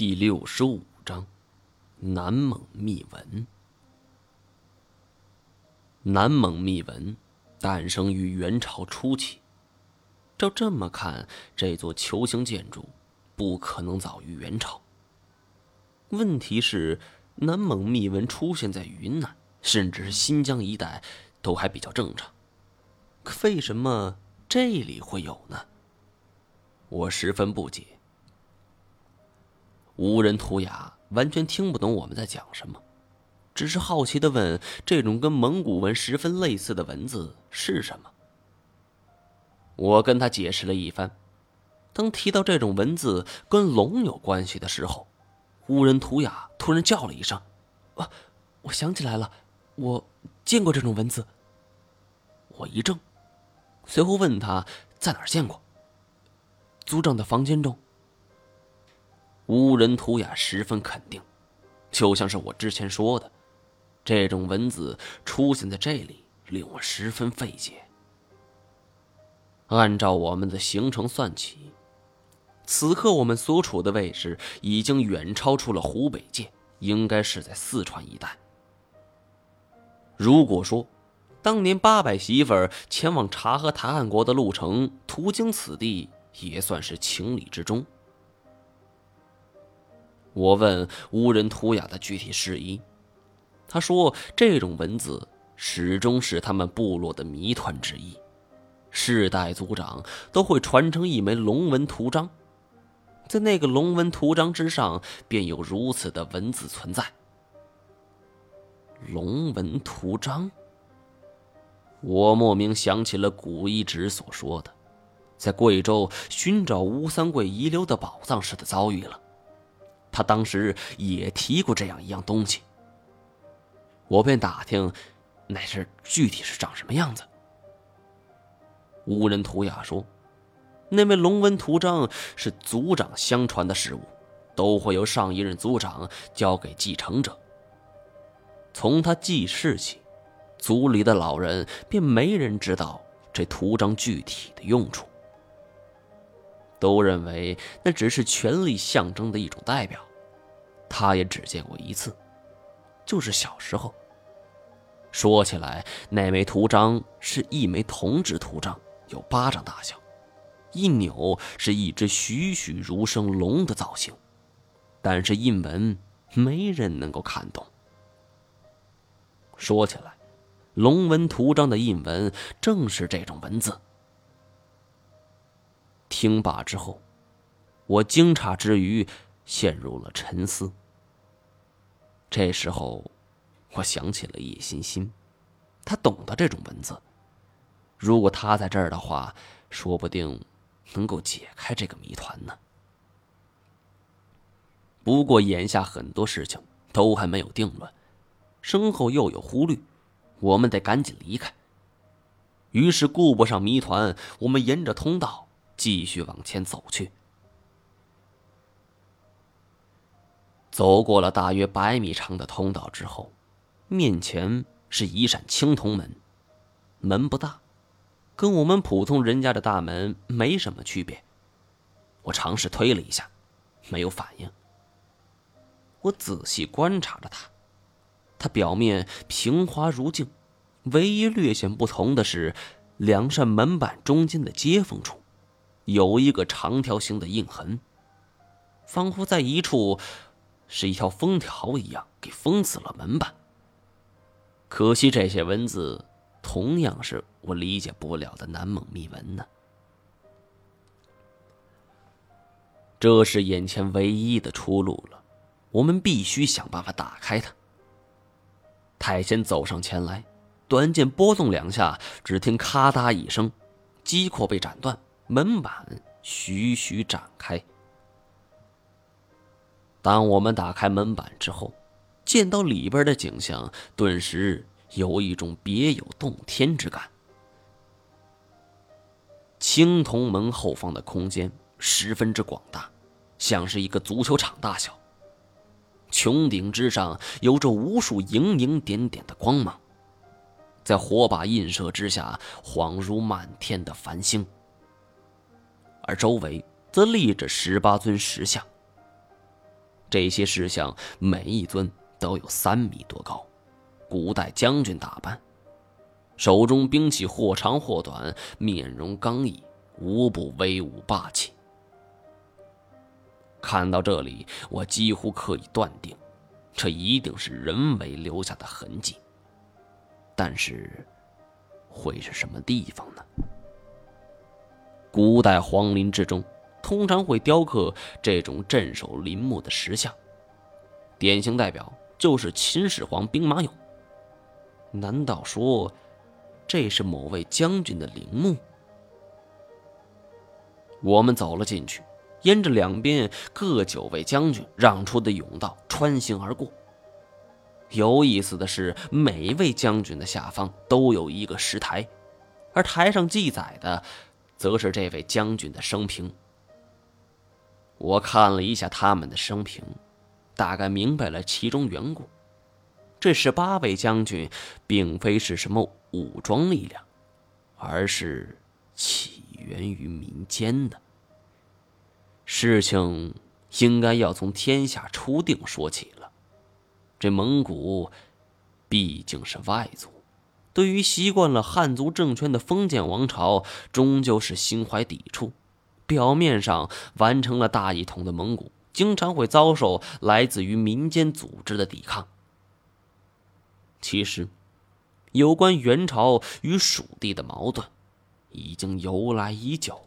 第六十五章，南蒙秘文。南蒙秘文诞生于元朝初期。照这么看，这座球形建筑不可能早于元朝。问题是，南蒙秘文出现在云南，甚至是新疆一带，都还比较正常。可为什么这里会有呢？我十分不解。无人图雅完全听不懂我们在讲什么，只是好奇的问：“这种跟蒙古文十分类似的文字是什么？”我跟他解释了一番。当提到这种文字跟龙有关系的时候，无人图雅突然叫了一声：“啊，我想起来了，我见过这种文字。”我一怔，随后问他在哪儿见过。族长的房间中。无人图雅十分肯定，就像是我之前说的，这种文字出现在这里令我十分费解。按照我们的行程算起，此刻我们所处的位置已经远超出了湖北界，应该是在四川一带。如果说当年八百媳妇前往察合台汗国的路程途经此地，也算是情理之中。我问无人图雅的具体事宜，他说：“这种文字始终是他们部落的谜团之一，世代族长都会传承一枚龙纹图章，在那个龙纹图章之上，便有如此的文字存在。龙纹图章，我莫名想起了古一直所说的，在贵州寻找吴三桂遗留的宝藏时的遭遇了。”他当时也提过这样一样东西，我便打听，那是具体是长什么样子。无人图雅说，那位龙纹图章是族长相传的事物，都会由上一任族长交给继承者。从他记事起，族里的老人便没人知道这图章具体的用处。都认为那只是权力象征的一种代表，他也只见过一次，就是小时候。说起来，那枚图章是一枚铜制图章，有巴掌大小，一扭是一只栩栩如生龙的造型，但是印文没人能够看懂。说起来，龙纹图章的印文正是这种文字。听罢之后，我惊诧之余陷入了沉思。这时候，我想起了叶欣欣，他懂得这种文字。如果他在这儿的话，说不定能够解开这个谜团呢。不过眼下很多事情都还没有定论，身后又有忽律，我们得赶紧离开。于是顾不上谜团，我们沿着通道。继续往前走去，走过了大约百米长的通道之后，面前是一扇青铜门，门不大，跟我们普通人家的大门没什么区别。我尝试推了一下，没有反应。我仔细观察着它，它表面平滑如镜，唯一略显不同的是，两扇门板中间的接缝处。有一个长条形的印痕，仿佛在一处是一条封条一样，给封死了门板。可惜这些文字同样是我理解不了的南蒙秘文呢。这是眼前唯一的出路了，我们必须想办法打开它。太监走上前来，短剑拨动两下，只听咔嗒一声，机括被斩断。门板徐徐展开。当我们打开门板之后，见到里边的景象，顿时有一种别有洞天之感。青铜门后方的空间十分之广大，像是一个足球场大小。穹顶之上有着无数莹莹点点的光芒，在火把映射之下，恍如满天的繁星。而周围则立着十八尊石像，这些石像每一尊都有三米多高，古代将军打扮，手中兵器或长或短，面容刚毅，无不威武霸气。看到这里，我几乎可以断定，这一定是人为留下的痕迹。但是，会是什么地方呢？古代皇陵之中，通常会雕刻这种镇守陵墓的石像，典型代表就是秦始皇兵马俑。难道说，这是某位将军的陵墓？我们走了进去。沿着两边各九位将军让出的甬道穿行而过。有意思的是，每一位将军的下方都有一个石台，而台上记载的，则是这位将军的生平。我看了一下他们的生平，大概明白了其中缘故。这十八位将军，并非是什么武装力量，而是起源于民间的。事情应该要从天下初定说起了。这蒙古毕竟是外族，对于习惯了汉族政权的封建王朝，终究是心怀抵触。表面上完成了大一统的蒙古，经常会遭受来自于民间组织的抵抗。其实，有关元朝与蜀地的矛盾，已经由来已久。